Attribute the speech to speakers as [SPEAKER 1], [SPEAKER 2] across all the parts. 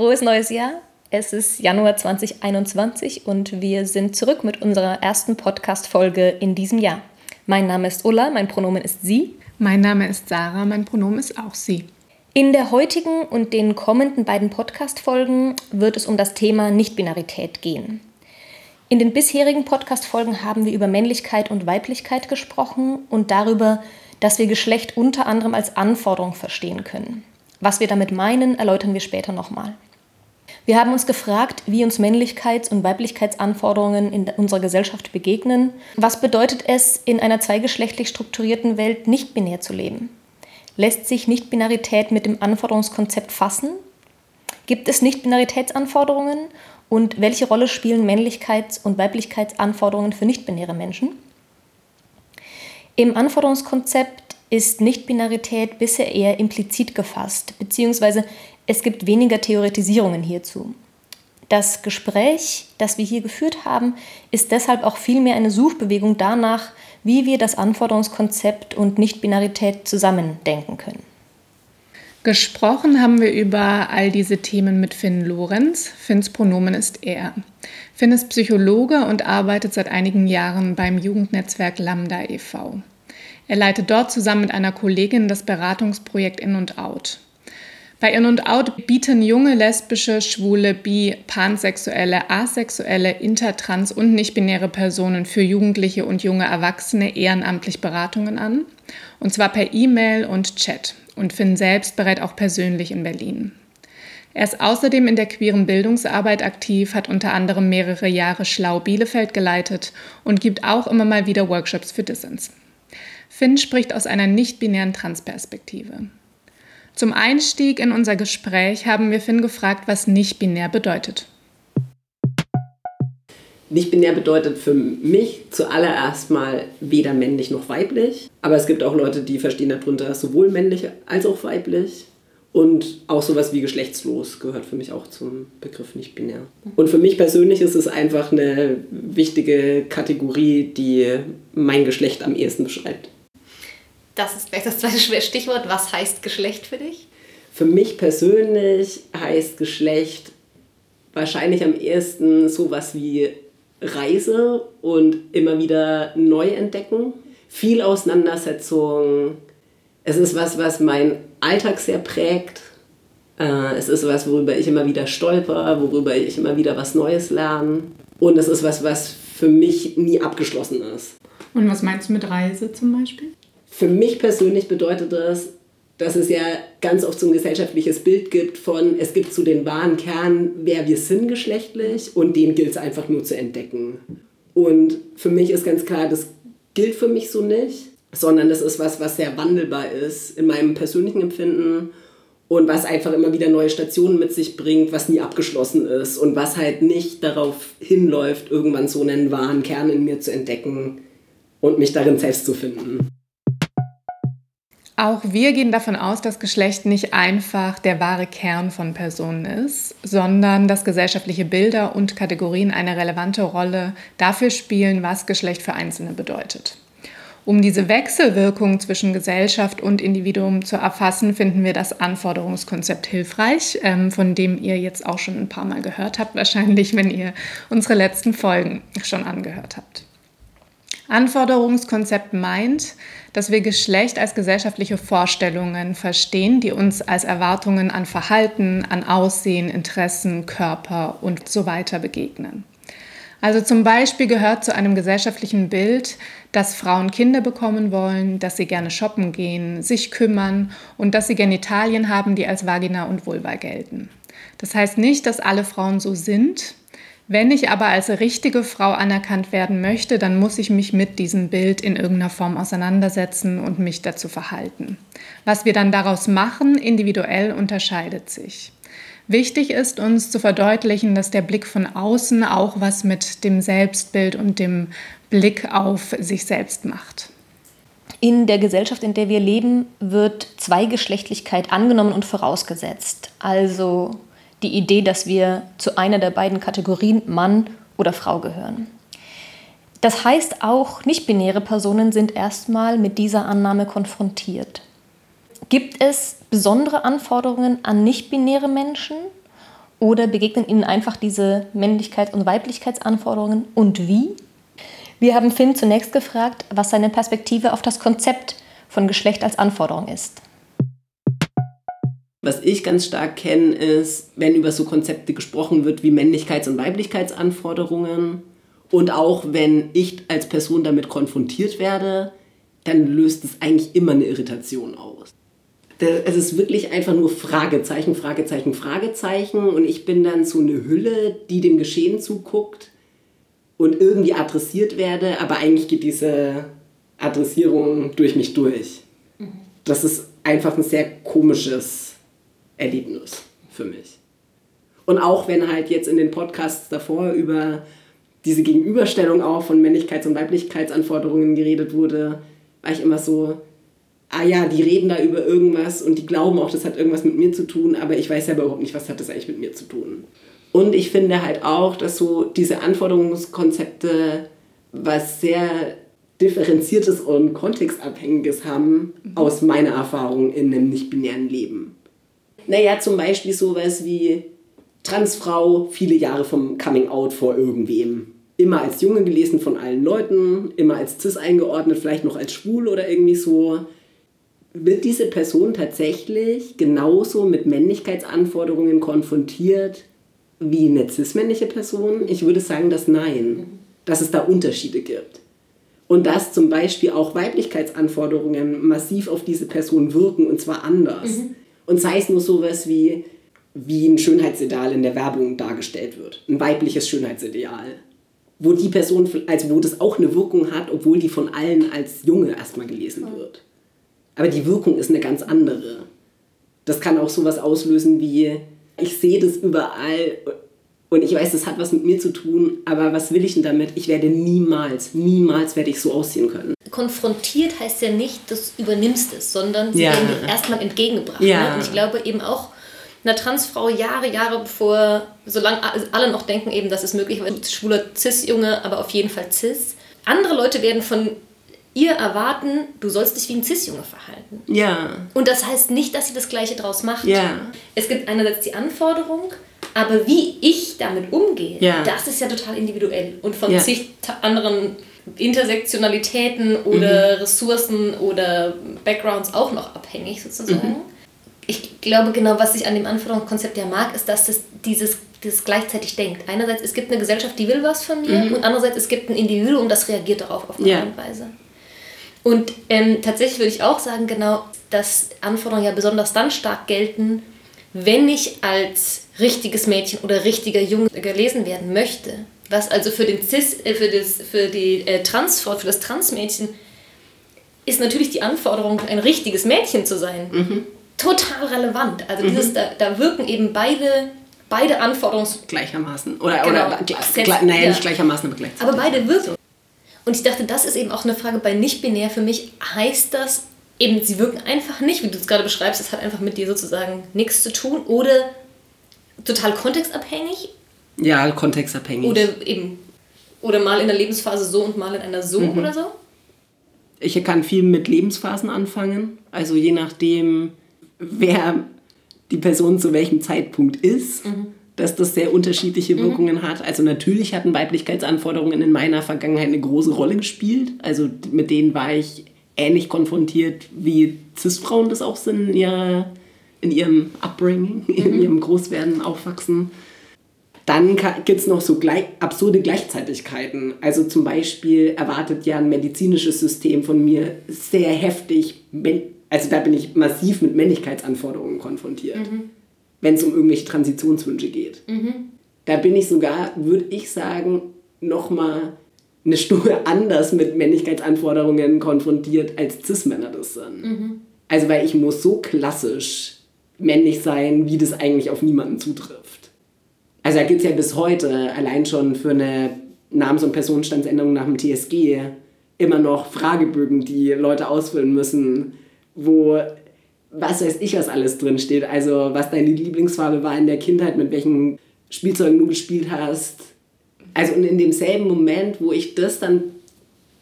[SPEAKER 1] Frohes neues Jahr. Es ist Januar 2021 und wir sind zurück mit unserer ersten Podcast-Folge in diesem Jahr. Mein Name ist Ulla, mein Pronomen ist sie.
[SPEAKER 2] Mein Name ist Sarah, mein Pronomen ist auch sie.
[SPEAKER 1] In der heutigen und den kommenden beiden Podcast-Folgen wird es um das Thema Nichtbinarität gehen. In den bisherigen Podcast-Folgen haben wir über Männlichkeit und Weiblichkeit gesprochen und darüber, dass wir Geschlecht unter anderem als Anforderung verstehen können. Was wir damit meinen, erläutern wir später nochmal. Wir haben uns gefragt, wie uns Männlichkeits- und Weiblichkeitsanforderungen in unserer Gesellschaft begegnen. Was bedeutet es, in einer zweigeschlechtlich strukturierten Welt nicht binär zu leben? Lässt sich Nichtbinarität mit dem Anforderungskonzept fassen? Gibt es Nichtbinaritätsanforderungen? Und welche Rolle spielen Männlichkeits- und Weiblichkeitsanforderungen für nichtbinäre Menschen? Im Anforderungskonzept ist Nichtbinarität bisher eher implizit gefasst, beziehungsweise es gibt weniger Theoretisierungen hierzu. Das Gespräch, das wir hier geführt haben, ist deshalb auch vielmehr eine Suchbewegung danach, wie wir das Anforderungskonzept und Nichtbinarität zusammendenken können.
[SPEAKER 2] Gesprochen haben wir über all diese Themen mit Finn Lorenz. Finns Pronomen ist er. Finn ist Psychologe und arbeitet seit einigen Jahren beim Jugendnetzwerk Lambda e.V. Er leitet dort zusammen mit einer Kollegin das Beratungsprojekt In und Out. Bei In und Out bieten junge lesbische, schwule, bi, pansexuelle, asexuelle, intertrans und nichtbinäre Personen für Jugendliche und junge Erwachsene ehrenamtlich Beratungen an. Und zwar per E-Mail und Chat. Und Finn selbst berät auch persönlich in Berlin. Er ist außerdem in der queeren Bildungsarbeit aktiv, hat unter anderem mehrere Jahre Schlau Bielefeld geleitet und gibt auch immer mal wieder Workshops für Dissens. Finn spricht aus einer nicht-binären Transperspektive. Zum Einstieg in unser Gespräch haben wir Finn gefragt, was nicht-binär bedeutet.
[SPEAKER 3] Nicht-binär bedeutet für mich zuallererst mal weder männlich noch weiblich. Aber es gibt auch Leute, die verstehen darunter sowohl männlich als auch weiblich. Und auch sowas wie geschlechtslos gehört für mich auch zum Begriff nicht-binär. Und für mich persönlich ist es einfach eine wichtige Kategorie, die mein Geschlecht am ehesten beschreibt.
[SPEAKER 1] Das ist gleich das zweite Stichwort. Was heißt Geschlecht für dich?
[SPEAKER 3] Für mich persönlich heißt Geschlecht wahrscheinlich am ehesten sowas wie Reise und immer wieder neu entdecken. Viel Auseinandersetzung. Es ist was, was mein Alltag sehr prägt. Äh, es ist was, worüber ich immer wieder stolper, worüber ich immer wieder was Neues lerne. Und es ist was, was für mich nie abgeschlossen ist.
[SPEAKER 2] Und was meinst du mit Reise zum Beispiel?
[SPEAKER 3] Für mich persönlich bedeutet das, dass es ja ganz oft so ein gesellschaftliches Bild gibt von, es gibt so den wahren Kern, wer wir sind geschlechtlich und den gilt es einfach nur zu entdecken. Und für mich ist ganz klar, das gilt für mich so nicht, sondern das ist was, was sehr wandelbar ist in meinem persönlichen Empfinden und was einfach immer wieder neue Stationen mit sich bringt, was nie abgeschlossen ist und was halt nicht darauf hinläuft, irgendwann so einen wahren Kern in mir zu entdecken und mich darin selbst zu finden.
[SPEAKER 2] Auch wir gehen davon aus, dass Geschlecht nicht einfach der wahre Kern von Personen ist, sondern dass gesellschaftliche Bilder und Kategorien eine relevante Rolle dafür spielen, was Geschlecht für Einzelne bedeutet. Um diese Wechselwirkung zwischen Gesellschaft und Individuum zu erfassen, finden wir das Anforderungskonzept hilfreich, ähm, von dem ihr jetzt auch schon ein paar Mal gehört habt, wahrscheinlich, wenn ihr unsere letzten Folgen schon angehört habt. Anforderungskonzept meint, dass wir Geschlecht als gesellschaftliche Vorstellungen verstehen, die uns als Erwartungen an Verhalten, an Aussehen, Interessen, Körper und so weiter begegnen. Also zum Beispiel gehört zu einem gesellschaftlichen Bild, dass Frauen Kinder bekommen wollen, dass sie gerne shoppen gehen, sich kümmern und dass sie Genitalien haben, die als Vagina und Vulva gelten. Das heißt nicht, dass alle Frauen so sind, Wenn ich aber als richtige Frau anerkannt werden möchte, dann muss ich mich mit diesem Bild in irgendeiner Form auseinandersetzen und mich dazu verhalten. Was wir dann daraus machen, individuell unterscheidet sich. Wichtig ist uns zu verdeutlichen, dass der Blick von außen auch was mit dem Selbstbild und dem Blick auf sich selbst macht.
[SPEAKER 1] In der Gesellschaft, in der wir leben, wird Zweigeschlechtlichkeit angenommen und vorausgesetzt. Also die Idee, dass wir zu einer der beiden Kategorien Mann oder Frau gehören. Das heißt, auch nicht-binäre Personen sind erstmal mit dieser Annahme konfrontiert. Gibt es besondere Anforderungen an nicht-binäre Menschen oder begegnen ihnen einfach diese Männlichkeits- und Weiblichkeitsanforderungen und wie? Wir haben Finn zunächst gefragt, was seine Perspektive auf das Konzept von Geschlecht als Anforderung ist.
[SPEAKER 3] Was ich ganz stark kenne, ist, wenn über so Konzepte gesprochen wird wie Männlichkeits- und Weiblichkeitsanforderungen und auch wenn ich als Person damit konfrontiert werde, dann löst es eigentlich immer eine Irritation aus es ist wirklich einfach nur Fragezeichen, Fragezeichen, Fragezeichen. Und ich bin dann so eine Hülle, die dem Geschehen zuguckt und irgendwie adressiert werde, aber eigentlich geht diese Adressierung durch mich durch. Mhm. Das ist einfach ein sehr komisches Erlebnis für mich. Und auch wenn halt jetzt in den Podcasts davor über diese Gegenüberstellung auch von Männlichkeits- und Weiblichkeitsanforderungen geredet wurde, war ich immer so, ah ja, die reden da über irgendwas und die glauben auch, das hat irgendwas mit mir zu tun, aber ich weiß ja überhaupt nicht, was hat das eigentlich mit mir zu tun. Und ich finde halt auch, dass so diese Anforderungskonzepte was sehr differenziertes und kontextabhängiges haben mhm. aus meiner Erfahrung in einem nicht-binären Leben. Naja, zum Beispiel sowas wie Transfrau, viele Jahre vom Coming Out vor irgendwem. Immer als Junge gelesen von allen Leuten, immer als cis eingeordnet, vielleicht noch als schwul oder irgendwie so wird diese Person tatsächlich genauso mit Männlichkeitsanforderungen konfrontiert wie eine cis-männliche Person? Ich würde sagen, dass nein, dass es da Unterschiede gibt. Und dass zum Beispiel auch Weiblichkeitsanforderungen massiv auf diese Person wirken und zwar anders. Mhm. Und sei es nur sowas wie, wie ein Schönheitsideal in der Werbung dargestellt wird. Ein weibliches Schönheitsideal. Wo die Person, also wo das auch eine Wirkung hat, obwohl die von allen als Junge erstmal gelesen wird. Aber die Wirkung ist eine ganz andere. Das kann auch sowas auslösen wie, ich sehe das überall und ich weiß, das hat was mit mir zu tun, aber was will ich denn damit? Ich werde niemals, niemals werde ich so aussehen können.
[SPEAKER 1] Konfrontiert heißt ja nicht, dass du übernimmst es, sondern sie ja. werden dir erstmal entgegengebracht. Ja. Ne? Und ich glaube eben auch, einer Transfrau Jahre, Jahre bevor, solange alle noch denken eben, dass es möglich ist, schwuler Cis-Junge, aber auf jeden Fall Cis. Andere Leute werden von ihr erwarten, du sollst dich wie ein Cis-Junge verhalten.
[SPEAKER 3] Ja.
[SPEAKER 1] Und das heißt nicht, dass sie das Gleiche draus macht.
[SPEAKER 3] Ja.
[SPEAKER 1] Es gibt einerseits die Anforderung, aber wie ich damit umgehe, ja. das ist ja total individuell und von ja. zig anderen Intersektionalitäten oder mhm. Ressourcen oder Backgrounds auch noch abhängig sozusagen. Mhm. Ich glaube, genau was ich an dem Anforderungskonzept ja mag, ist, dass das dieses das gleichzeitig denkt. Einerseits, es gibt eine Gesellschaft, die will was von mir mhm. und andererseits, es gibt ein Individuum, das reagiert darauf auf eine ja. Art und Weise. Und ähm, tatsächlich würde ich auch sagen, genau, dass Anforderungen ja besonders dann stark gelten, wenn ich als richtiges Mädchen oder richtiger Junge gelesen werden möchte. Was also für den Cis, äh, für, das, für die äh, Transfrau, für das Transmädchen ist natürlich die Anforderung, ein richtiges Mädchen zu sein, mhm. total relevant. Also dieses, mhm. da, da wirken eben beide beide Anforderungen
[SPEAKER 3] gleichermaßen oder genau. oder gl naja ja. nicht gleichermaßen aber gleichzeitig
[SPEAKER 1] aber beide wirken und ich dachte, das ist eben auch eine Frage bei nicht-binär für mich. Heißt das eben, sie wirken einfach nicht, wie du es gerade beschreibst, es hat einfach mit dir sozusagen nichts zu tun oder total kontextabhängig?
[SPEAKER 3] Ja, kontextabhängig.
[SPEAKER 1] Oder eben, oder mal in der Lebensphase so und mal in einer so mhm. oder so?
[SPEAKER 3] Ich kann viel mit Lebensphasen anfangen. Also je nachdem, wer die Person zu welchem Zeitpunkt ist. Mhm dass das sehr unterschiedliche mhm. Wirkungen mhm. hat. Also natürlich hatten Weiblichkeitsanforderungen in meiner Vergangenheit eine große Rolle gespielt. Also mit denen war ich ähnlich konfrontiert, wie Cis-Frauen das auch sind in, ihrer, in ihrem Upbringing, mhm. in ihrem Großwerden, Aufwachsen. Dann gibt es noch so gleich, absurde Gleichzeitigkeiten. Also zum Beispiel erwartet ja ein medizinisches System von mir sehr heftig, also da bin ich massiv mit Männlichkeitsanforderungen konfrontiert. Mhm wenn es um irgendwelche Transitionswünsche geht. Mhm. Da bin ich sogar, würde ich sagen, nochmal eine Stufe anders mit Männlichkeitsanforderungen konfrontiert, als Cis-Männer das sind. Mhm. Also weil ich muss so klassisch männlich sein, wie das eigentlich auf niemanden zutrifft. Also da gibt es ja bis heute allein schon für eine Namens- und Personenstandsänderung nach dem TSG immer noch Fragebögen, die Leute ausfüllen müssen, wo was weiß ich, was alles drin steht. Also was deine Lieblingsfarbe war in der Kindheit, mit welchen Spielzeugen du gespielt hast. Also und in demselben Moment, wo ich das dann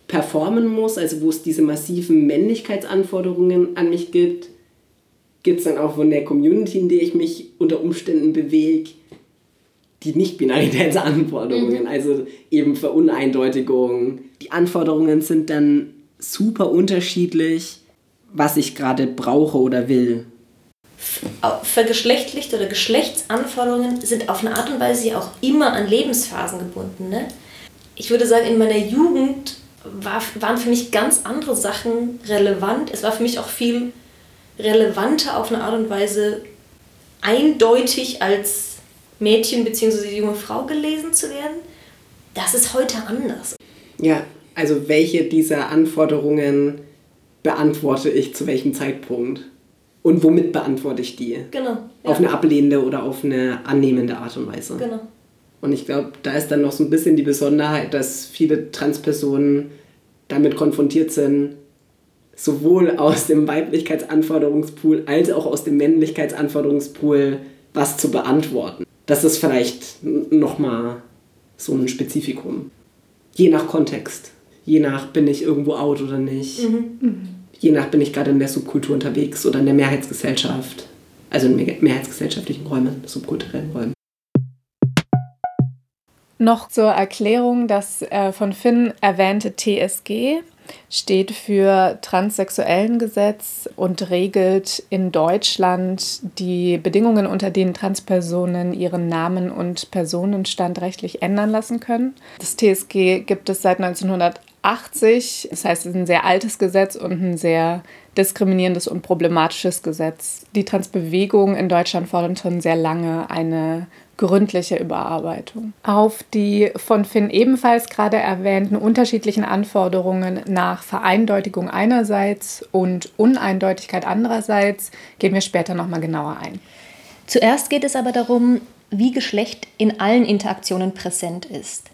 [SPEAKER 3] performen muss, also wo es diese massiven Männlichkeitsanforderungen an mich gibt, gibt es dann auch von der Community, in der ich mich unter Umständen bewege, die Nicht-Binaritätsanforderungen, mhm. also eben Veruneindeutigung. Die Anforderungen sind dann super unterschiedlich, was ich gerade brauche oder will.
[SPEAKER 1] Vergeschlechtlichte oder Geschlechtsanforderungen sind auf eine Art und Weise ja auch immer an Lebensphasen gebunden. Ne? Ich würde sagen, in meiner Jugend war, waren für mich ganz andere Sachen relevant. Es war für mich auch viel relevanter auf eine Art und Weise eindeutig als Mädchen bzw. junge Frau gelesen zu werden. Das ist heute anders.
[SPEAKER 3] Ja, also welche dieser Anforderungen beantworte ich zu welchem Zeitpunkt? Und womit beantworte ich die?
[SPEAKER 1] Genau. Ja.
[SPEAKER 3] Auf eine ablehnende oder auf eine annehmende Art und Weise.
[SPEAKER 1] Genau.
[SPEAKER 3] Und ich glaube, da ist dann noch so ein bisschen die Besonderheit, dass viele Transpersonen damit konfrontiert sind, sowohl aus dem Weiblichkeitsanforderungspool als auch aus dem Männlichkeitsanforderungspool was zu beantworten. Das ist vielleicht nochmal so ein Spezifikum. Je nach Kontext. Je nach, bin ich irgendwo out oder nicht. Mhm. Je nach, bin ich gerade in der Subkultur unterwegs oder in der Mehrheitsgesellschaft. Also in mehrheitsgesellschaftlichen Räumen, subkulturellen Räumen.
[SPEAKER 2] Noch zur Erklärung, das äh, von Finn erwähnte TSG steht für transsexuellen Gesetz und regelt in Deutschland die Bedingungen, unter denen Transpersonen ihren Namen und Personenstand rechtlich ändern lassen können. Das TSG gibt es seit 1980. Das heißt, es ist ein sehr altes Gesetz und ein sehr diskriminierendes und problematisches Gesetz. Die Transbewegung in Deutschland fordert schon sehr lange eine gründliche Überarbeitung. Auf die von Finn ebenfalls gerade erwähnten unterschiedlichen Anforderungen nach Vereindeutigung einerseits und Uneindeutigkeit andererseits gehen wir später nochmal genauer ein.
[SPEAKER 1] Zuerst geht es aber darum, wie Geschlecht in allen Interaktionen präsent ist.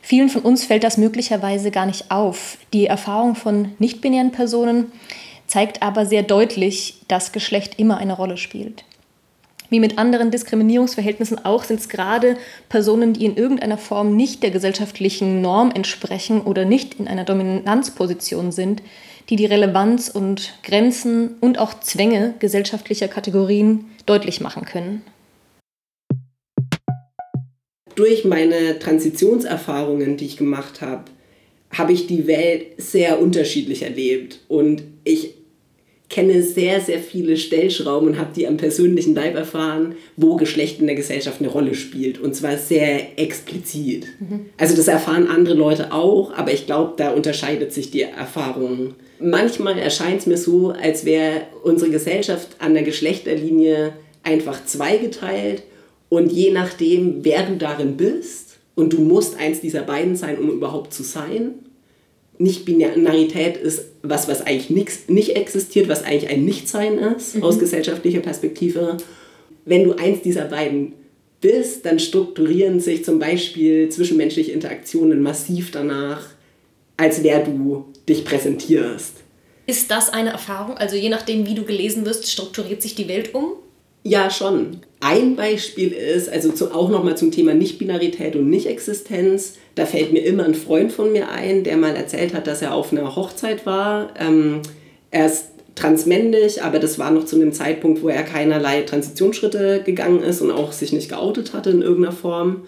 [SPEAKER 1] Vielen von uns fällt das möglicherweise gar nicht auf. Die Erfahrung von nicht-binären Personen zeigt aber sehr deutlich, dass Geschlecht immer eine Rolle spielt. Wie mit anderen Diskriminierungsverhältnissen auch sind es gerade Personen, die in irgendeiner Form nicht der gesellschaftlichen Norm entsprechen oder nicht in einer Dominanzposition sind, die die Relevanz und Grenzen und auch Zwänge gesellschaftlicher Kategorien deutlich machen können.
[SPEAKER 3] Durch meine Transitionserfahrungen, die ich gemacht habe, habe ich die Welt sehr unterschiedlich erlebt und ich kenne sehr, sehr viele Stellschrauben und habe die am persönlichen Leib erfahren, wo Geschlecht in der Gesellschaft eine Rolle spielt. Und zwar sehr explizit. Mhm. Also das erfahren andere Leute auch, aber ich glaube, da unterscheidet sich die Erfahrung. Manchmal erscheint es mir so, als wäre unsere Gesellschaft an der Geschlechterlinie einfach zweigeteilt und je nachdem, wer du darin bist, und du musst eins dieser beiden sein, um überhaupt zu sein, nicht-Binarität ist was, was eigentlich nix, nicht existiert, was eigentlich ein Nichtsein ist mhm. aus gesellschaftlicher Perspektive. Wenn du eins dieser beiden bist, dann strukturieren sich zum Beispiel zwischenmenschliche Interaktionen massiv danach, als wer du dich präsentierst.
[SPEAKER 1] Ist das eine Erfahrung? Also je nachdem, wie du gelesen wirst, strukturiert sich die Welt um?
[SPEAKER 3] Ja, schon. Ein Beispiel ist, also zu, auch nochmal zum Thema Nicht-Binarität und Nicht-Existenz, da fällt mir immer ein Freund von mir ein, der mal erzählt hat, dass er auf einer Hochzeit war. Ähm, er ist transmännlich, aber das war noch zu einem Zeitpunkt, wo er keinerlei Transitionsschritte gegangen ist und auch sich nicht geoutet hatte in irgendeiner Form.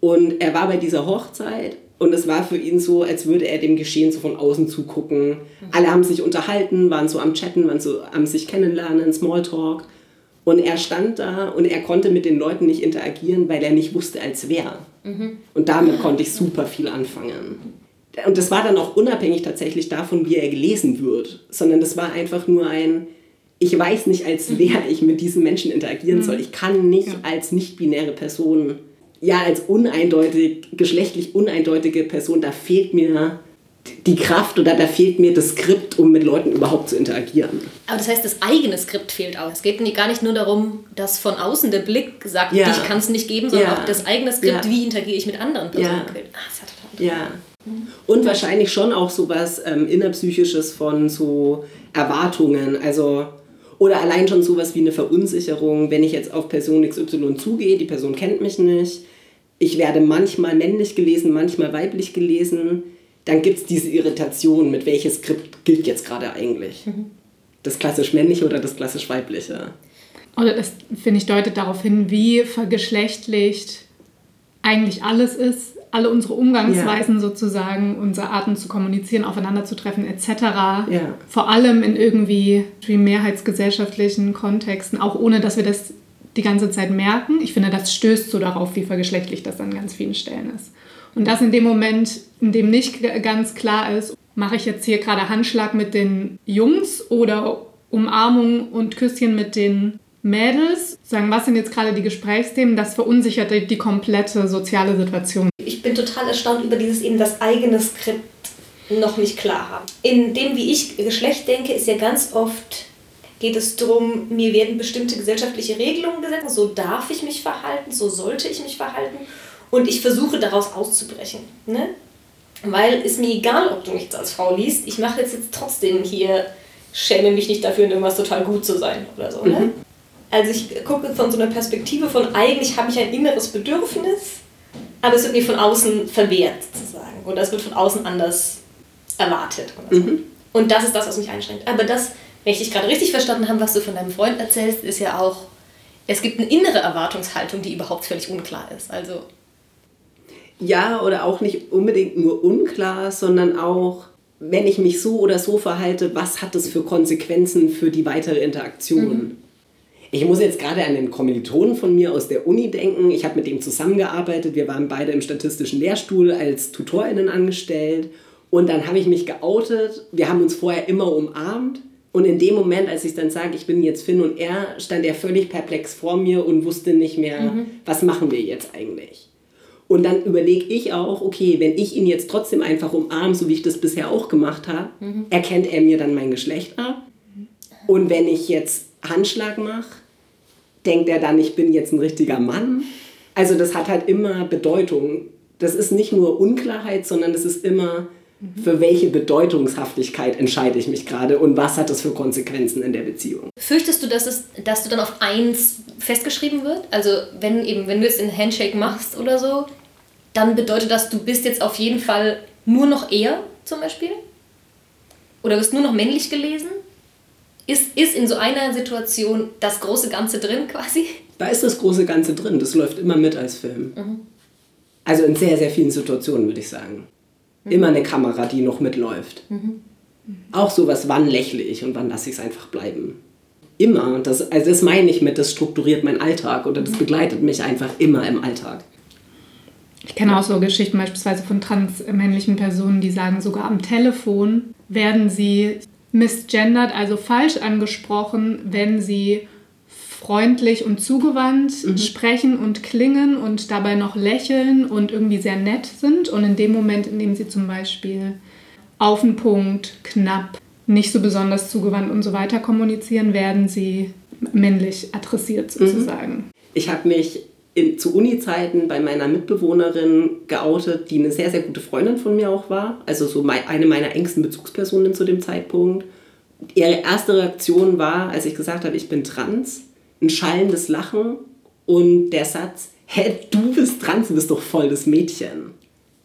[SPEAKER 3] Und er war bei dieser Hochzeit und es war für ihn so, als würde er dem Geschehen so von außen zugucken. Alle haben sich unterhalten, waren so am Chatten, waren so am sich kennenlernen, Smalltalk. Und er stand da und er konnte mit den Leuten nicht interagieren, weil er nicht wusste, als wer. Mhm. Und damit konnte ich super viel anfangen. Und das war dann auch unabhängig tatsächlich davon, wie er gelesen wird, sondern das war einfach nur ein, ich weiß nicht, als wer ich mit diesen Menschen interagieren soll. Ich kann nicht als nicht-binäre Person ja, als uneindeutig, geschlechtlich uneindeutige Person, da fehlt mir die Kraft oder da fehlt mir das Skript, um mit Leuten überhaupt zu interagieren.
[SPEAKER 1] Aber das heißt, das eigene Skript fehlt auch. Es geht gar nicht nur darum, dass von außen der Blick sagt, ja. ich kann es nicht geben, sondern ja. auch das eigene Skript, ja. wie interagiere ich mit anderen Personen. Ja. Ah, das
[SPEAKER 3] hat total ja. Und wahrscheinlich schon auch so was ähm, innerpsychisches von so Erwartungen. Also, oder allein schon sowas wie eine Verunsicherung, wenn ich jetzt auf Person XY zugehe, die Person kennt mich nicht, ich werde manchmal männlich gelesen, manchmal weiblich gelesen dann gibt es diese Irritation, mit welches Skript gilt jetzt gerade eigentlich. Mhm. Das klassisch männliche oder das klassisch weibliche.
[SPEAKER 2] Oder das, finde ich, deutet darauf hin, wie vergeschlechtlicht eigentlich alles ist, alle unsere Umgangsweisen ja. sozusagen, unsere Arten zu kommunizieren, aufeinander zu treffen etc. Ja. Vor allem in irgendwie mehrheitsgesellschaftlichen Kontexten, auch ohne dass wir das die ganze Zeit merken. Ich finde, das stößt so darauf, wie vergeschlechtlich das an ganz vielen Stellen ist. Und das in dem Moment, in dem nicht ganz klar ist, mache ich jetzt hier gerade Handschlag mit den Jungs oder Umarmung und Küsschen mit den Mädels, sagen, was sind jetzt gerade die Gesprächsthemen, das verunsichert die, komplette soziale Situation.
[SPEAKER 1] Ich bin total erstaunt über dieses eben das eigene Skript noch nicht klar haben. In dem, wie ich Geschlecht denke, ist ja ganz oft geht es darum, mir werden bestimmte gesellschaftliche Regelungen gesetzt, so darf ich mich verhalten, so sollte ich mich verhalten und ich versuche daraus auszubrechen. Ne? Weil es mir egal, ob du mich jetzt als Frau liest, ich mache jetzt, jetzt trotzdem hier, schäme mich nicht dafür, in irgendwas total gut zu sein oder so. Ne? Mhm. Also ich gucke von so einer Perspektive von, eigentlich habe ich ein inneres Bedürfnis, aber es wird mir von außen verwehrt, sozusagen. Oder es wird von außen anders erwartet. So. Mhm. Und das ist das, was mich einschränkt. Aber das, wenn ich dich gerade richtig verstanden habe, was du von deinem Freund erzählst, ist ja auch, es gibt eine innere Erwartungshaltung, die überhaupt völlig unklar ist. Also
[SPEAKER 3] ja, oder auch nicht unbedingt nur unklar, sondern auch, wenn ich mich so oder so verhalte, was hat das für Konsequenzen für die weitere Interaktion? Mhm. Ich muss jetzt gerade an den Kommilitonen von mir aus der Uni denken. Ich habe mit ihm zusammengearbeitet. Wir waren beide im statistischen Lehrstuhl als TutorInnen angestellt. Und dann habe ich mich geoutet. Wir haben uns vorher immer umarmt. Und in dem Moment, als ich dann sage, ich bin jetzt Finn und er, stand er völlig perplex vor mir und wusste nicht mehr, mhm. was machen wir jetzt eigentlich. Und dann überlege ich auch, okay, wenn ich ihn jetzt trotzdem einfach umarme, so wie ich das bisher auch gemacht habe, mhm. erkennt er mir dann mein Geschlecht ab. Und wenn ich jetzt Handschlag mache, denkt er dann, ich bin jetzt ein richtiger Mann. Also das hat halt immer Bedeutung. Das ist nicht nur Unklarheit, sondern es ist immer, mhm. für welche Bedeutungshaftigkeit entscheide ich mich gerade und was hat das für Konsequenzen in der Beziehung.
[SPEAKER 1] Fürchtest du, dass, es, dass du dann auf eins festgeschrieben wird? Also wenn, eben, wenn du jetzt den Handshake machst oder so, dann bedeutet das, du bist jetzt auf jeden Fall nur noch er zum Beispiel? Oder wirst nur noch männlich gelesen? Ist, ist in so einer Situation das große Ganze drin quasi?
[SPEAKER 3] Da ist das große Ganze drin. Das läuft immer mit als Film. Mhm. Also in sehr, sehr vielen Situationen würde ich sagen. Mhm. Immer eine Kamera, die noch mitläuft. Mhm. Auch sowas, wann lächle ich und wann lasse ich es einfach bleiben. Immer. Das, also das meine ich mit, das strukturiert meinen Alltag oder das mhm. begleitet mich einfach immer im Alltag.
[SPEAKER 2] Ich kenne auch so Geschichten beispielsweise von transmännlichen Personen, die sagen, sogar am Telefon werden sie misgendert, also falsch angesprochen, wenn sie freundlich und zugewandt mhm. sprechen und klingen und dabei noch lächeln und irgendwie sehr nett sind. Und in dem Moment, in dem sie zum Beispiel auf den Punkt, knapp, nicht so besonders zugewandt und so weiter kommunizieren, werden sie männlich adressiert mhm. sozusagen.
[SPEAKER 3] Ich habe mich in, zu Uni-Zeiten bei meiner Mitbewohnerin geoutet, die eine sehr, sehr gute Freundin von mir auch war. Also so eine meiner engsten Bezugspersonen zu dem Zeitpunkt. Ihre erste Reaktion war, als ich gesagt habe, ich bin trans, ein schallendes Lachen und der Satz, hä, du bist trans, du bist doch voll das Mädchen.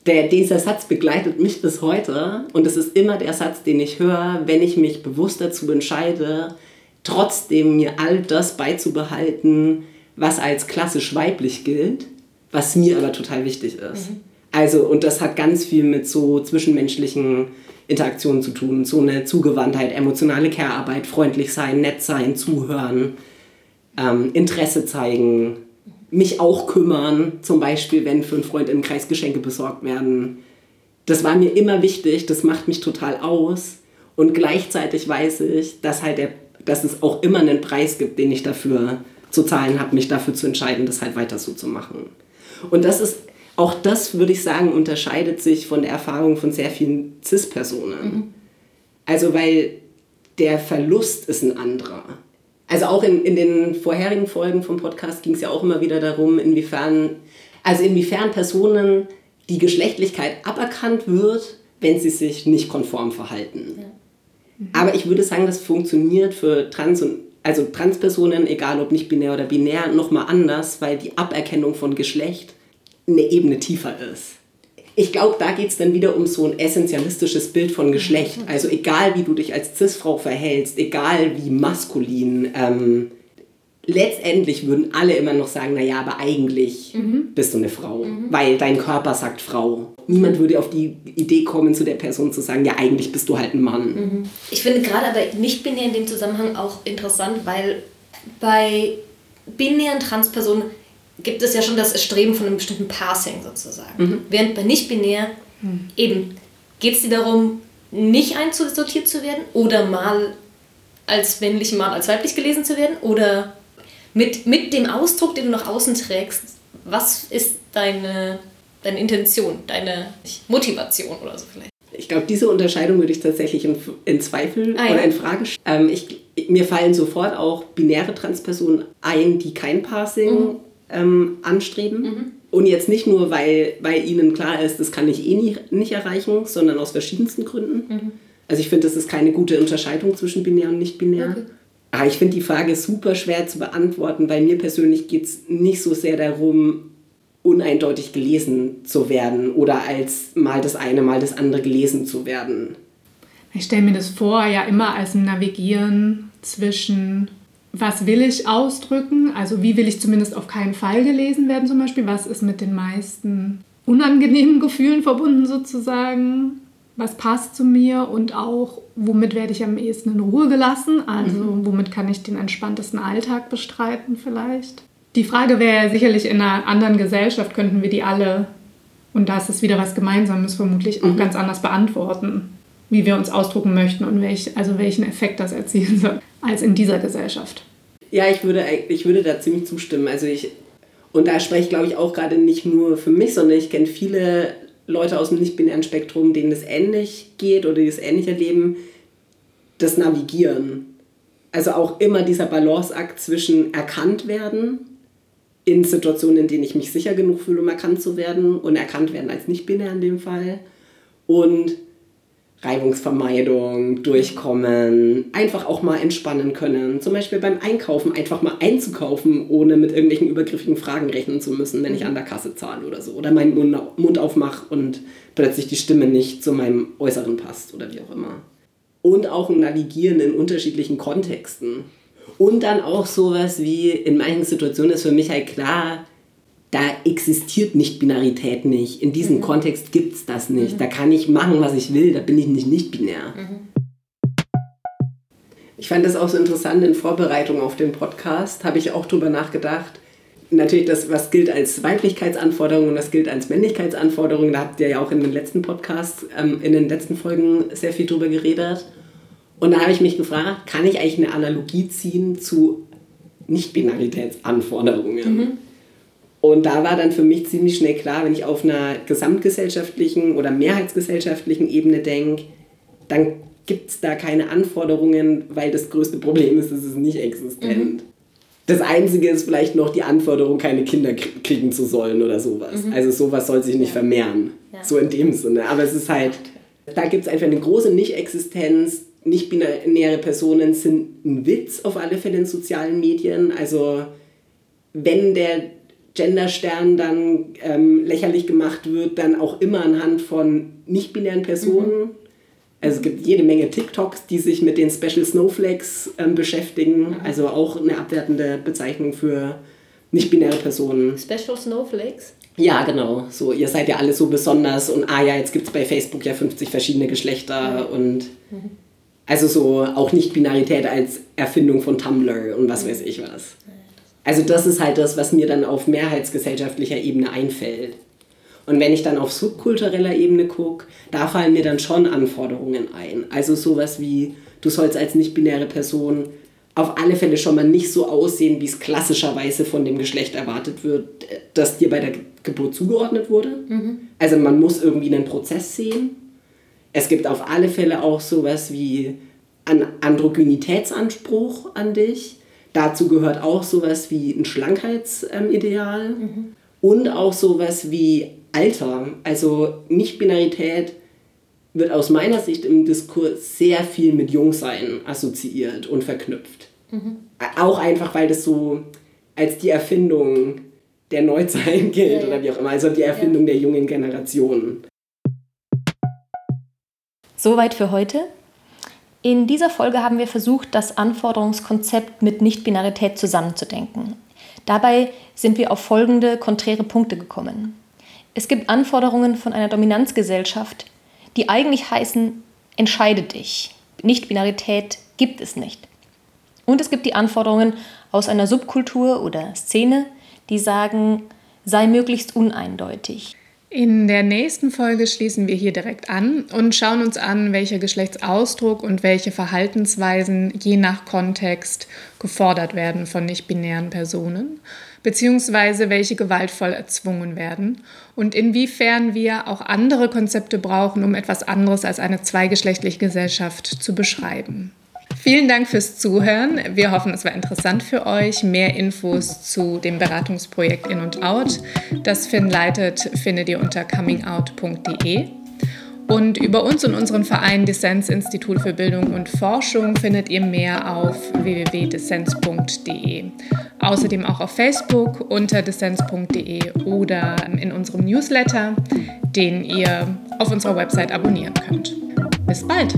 [SPEAKER 3] Der, dieser Satz begleitet mich bis heute und es ist immer der Satz, den ich höre, wenn ich mich bewusst dazu entscheide, trotzdem mir all das beizubehalten, was als klassisch weiblich gilt, was mir aber total wichtig ist. Mhm. Also, und das hat ganz viel mit so zwischenmenschlichen Interaktionen zu tun. So eine Zugewandtheit, emotionale Care-Arbeit, freundlich sein, nett sein, zuhören, ähm, Interesse zeigen, mich auch kümmern, zum Beispiel, wenn für einen Freund im Kreis Geschenke besorgt werden. Das war mir immer wichtig, das macht mich total aus. Und gleichzeitig weiß ich, dass, halt der, dass es auch immer einen Preis gibt, den ich dafür zu zahlen habe, mich dafür zu entscheiden, das halt weiter so zu machen. Und das ist, auch das würde ich sagen, unterscheidet sich von der Erfahrung von sehr vielen CIS-Personen. Mhm. Also weil der Verlust ist ein anderer. Also auch in, in den vorherigen Folgen vom Podcast ging es ja auch immer wieder darum, inwiefern, also inwiefern Personen die Geschlechtlichkeit aberkannt wird, wenn sie sich nicht konform verhalten. Ja. Mhm. Aber ich würde sagen, das funktioniert für Trans- und also Transpersonen, egal ob nicht binär oder binär, nochmal anders, weil die Aberkennung von Geschlecht eine Ebene tiefer ist. Ich glaube, da geht es dann wieder um so ein essentialistisches Bild von Geschlecht. Also egal, wie du dich als Cis-Frau verhältst, egal wie maskulin, ähm, letztendlich würden alle immer noch sagen, naja, aber eigentlich mhm. bist du eine Frau, mhm. weil dein Körper sagt Frau. Niemand würde auf die Idee kommen, zu der Person zu sagen, ja, eigentlich bist du halt ein Mann. Mhm.
[SPEAKER 1] Ich finde gerade aber nicht binär in dem Zusammenhang auch interessant, weil bei binären Transpersonen gibt es ja schon das Streben von einem bestimmten Passing sozusagen. Mhm. Während bei nicht-binär mhm. eben geht es dir darum, nicht einzusortiert zu werden oder mal als männlich, mal als weiblich gelesen zu werden oder mit, mit dem Ausdruck, den du nach außen trägst, was ist deine, deine Intention, deine Motivation oder so vielleicht?
[SPEAKER 3] Ich glaube, diese Unterscheidung würde ich tatsächlich in, in Zweifel ah, ja. oder in Frage stellen. Ähm, ich, mir fallen sofort auch binäre Transpersonen ein, die kein Passing mhm ähm, anstreben. Mhm. Und jetzt nicht nur, weil, weil ihnen klar ist, das kann ich eh nicht, nicht erreichen, sondern aus verschiedensten Gründen. Mhm. Also ich finde, das ist keine gute Unterscheidung zwischen binär und nicht binär. Okay. Ah, ich finde die Frage super schwer zu beantworten, weil mir persönlich geht es nicht so sehr darum, uneindeutig gelesen zu werden oder als mal das eine, mal das andere gelesen zu werden.
[SPEAKER 2] Ich stelle mir das vor, ja immer als ein Navigieren zwischen was will ich ausdrücken? Also wie will ich zumindest auf keinen Fall gelesen werden zum Beispiel? Was ist mit den meisten unangenehmen Gefühlen verbunden sozusagen? Was passt zu mir und auch womit werde ich am ehesten in Ruhe gelassen? Also mhm. womit kann ich den entspanntesten Alltag bestreiten vielleicht? Die Frage wäre sicherlich in einer anderen Gesellschaft könnten wir die alle und da ist es wieder was Gemeinsames vermutlich auch mhm. ganz anders beantworten wie wir uns ausdrucken möchten und welch, also welchen Effekt das erzielen soll, als in dieser Gesellschaft.
[SPEAKER 3] Ja, ich würde, ich würde da ziemlich zustimmen. Also ich, und da spreche ich, glaube ich, auch gerade nicht nur für mich, sondern ich kenne viele Leute aus dem nicht-binären Spektrum, denen das ähnlich geht oder die das ähnlich erleben, das Navigieren. Also auch immer dieser Balanceakt zwischen erkannt werden in Situationen, in denen ich mich sicher genug fühle, um erkannt zu werden und erkannt werden als nicht-binär in dem Fall und Reibungsvermeidung, Durchkommen, einfach auch mal entspannen können. Zum Beispiel beim Einkaufen einfach mal einzukaufen, ohne mit irgendwelchen übergriffigen Fragen rechnen zu müssen, wenn ich an der Kasse zahle oder so. Oder meinen Mund, Mund aufmache und plötzlich die Stimme nicht zu meinem Äußeren passt oder wie auch immer. Und auch ein Navigieren in unterschiedlichen Kontexten. Und dann auch sowas wie, in manchen Situationen ist für mich halt klar, da existiert Nicht-Binarität nicht. In diesem mhm. Kontext gibt es das nicht. Mhm. Da kann ich machen, was ich will, da bin ich nicht nicht-binär. Mhm. Ich fand das auch so interessant in Vorbereitung auf den Podcast, habe ich auch drüber nachgedacht. Natürlich, das, was gilt als Weiblichkeitsanforderung und das gilt als Männlichkeitsanforderung. Da habt ihr ja auch in den letzten Podcasts, ähm, in den letzten Folgen sehr viel drüber geredet. Und da habe ich mich gefragt, kann ich eigentlich eine Analogie ziehen zu Nicht-Binaritätsanforderungen? Und da war dann für mich ziemlich schnell klar, wenn ich auf einer gesamtgesellschaftlichen oder mehrheitsgesellschaftlichen Ebene denke, dann gibt es da keine Anforderungen, weil das größte Problem ist, es ist nicht existent. Mhm. Das Einzige ist vielleicht noch die Anforderung, keine Kinder kriegen zu sollen oder sowas. Mhm. Also sowas soll sich nicht ja. vermehren. Ja. So in dem Sinne. Aber es ist halt, da gibt es einfach eine große Nicht-Existenz. Nicht-binäre Personen sind ein Witz auf alle Fälle in sozialen Medien. Also wenn der Genderstern dann ähm, lächerlich gemacht wird, dann auch immer anhand von nicht-binären Personen. Mhm. Also es gibt jede Menge TikToks, die sich mit den Special Snowflakes ähm, beschäftigen. Mhm. Also auch eine abwertende Bezeichnung für nicht-binäre Personen.
[SPEAKER 1] Special Snowflakes?
[SPEAKER 3] Ja, genau. So, ihr seid ja alle so besonders und ah ja, jetzt gibt es bei Facebook ja 50 verschiedene Geschlechter mhm. und mhm. also so auch Nicht-Binarität als Erfindung von Tumblr und was mhm. weiß ich was. Also das ist halt das, was mir dann auf mehrheitsgesellschaftlicher Ebene einfällt. Und wenn ich dann auf subkultureller Ebene gucke, da fallen mir dann schon Anforderungen ein. Also sowas wie, du sollst als nicht-binäre Person auf alle Fälle schon mal nicht so aussehen, wie es klassischerweise von dem Geschlecht erwartet wird, das dir bei der Geburt zugeordnet wurde. Mhm. Also man muss irgendwie einen Prozess sehen. Es gibt auf alle Fälle auch sowas wie einen Androgynitätsanspruch an dich. Dazu gehört auch sowas wie ein Schlankheitsideal mhm. und auch sowas wie Alter. Also Nicht-Binarität wird aus meiner Sicht im Diskurs sehr viel mit Jungsein assoziiert und verknüpft. Mhm. Auch einfach, weil das so als die Erfindung der Neuzeit gilt ja, oder wie auch immer, also die Erfindung ja. der jungen Generation.
[SPEAKER 1] Soweit für heute. In dieser Folge haben wir versucht, das Anforderungskonzept mit Nichtbinarität zusammenzudenken. Dabei sind wir auf folgende konträre Punkte gekommen. Es gibt Anforderungen von einer Dominanzgesellschaft, die eigentlich heißen, entscheide dich. Nicht-Binarität gibt es nicht. Und es gibt die Anforderungen aus einer Subkultur oder Szene, die sagen, sei möglichst uneindeutig.
[SPEAKER 2] In der nächsten Folge schließen wir hier direkt an und schauen uns an, welcher Geschlechtsausdruck und welche Verhaltensweisen je nach Kontext gefordert werden von nicht-binären Personen, beziehungsweise welche gewaltvoll erzwungen werden und inwiefern wir auch andere Konzepte brauchen, um etwas anderes als eine zweigeschlechtliche Gesellschaft zu beschreiben. Vielen Dank fürs Zuhören. Wir hoffen, es war interessant für euch. Mehr Infos zu dem Beratungsprojekt In und Out, das Finn leitet, findet ihr unter comingout.de. Und über uns und unseren Verein Dissens Institut für Bildung und Forschung findet ihr mehr auf www.dissens.de. Außerdem auch auf Facebook unter dissens.de oder in unserem Newsletter, den ihr auf unserer Website abonnieren könnt. Bis bald!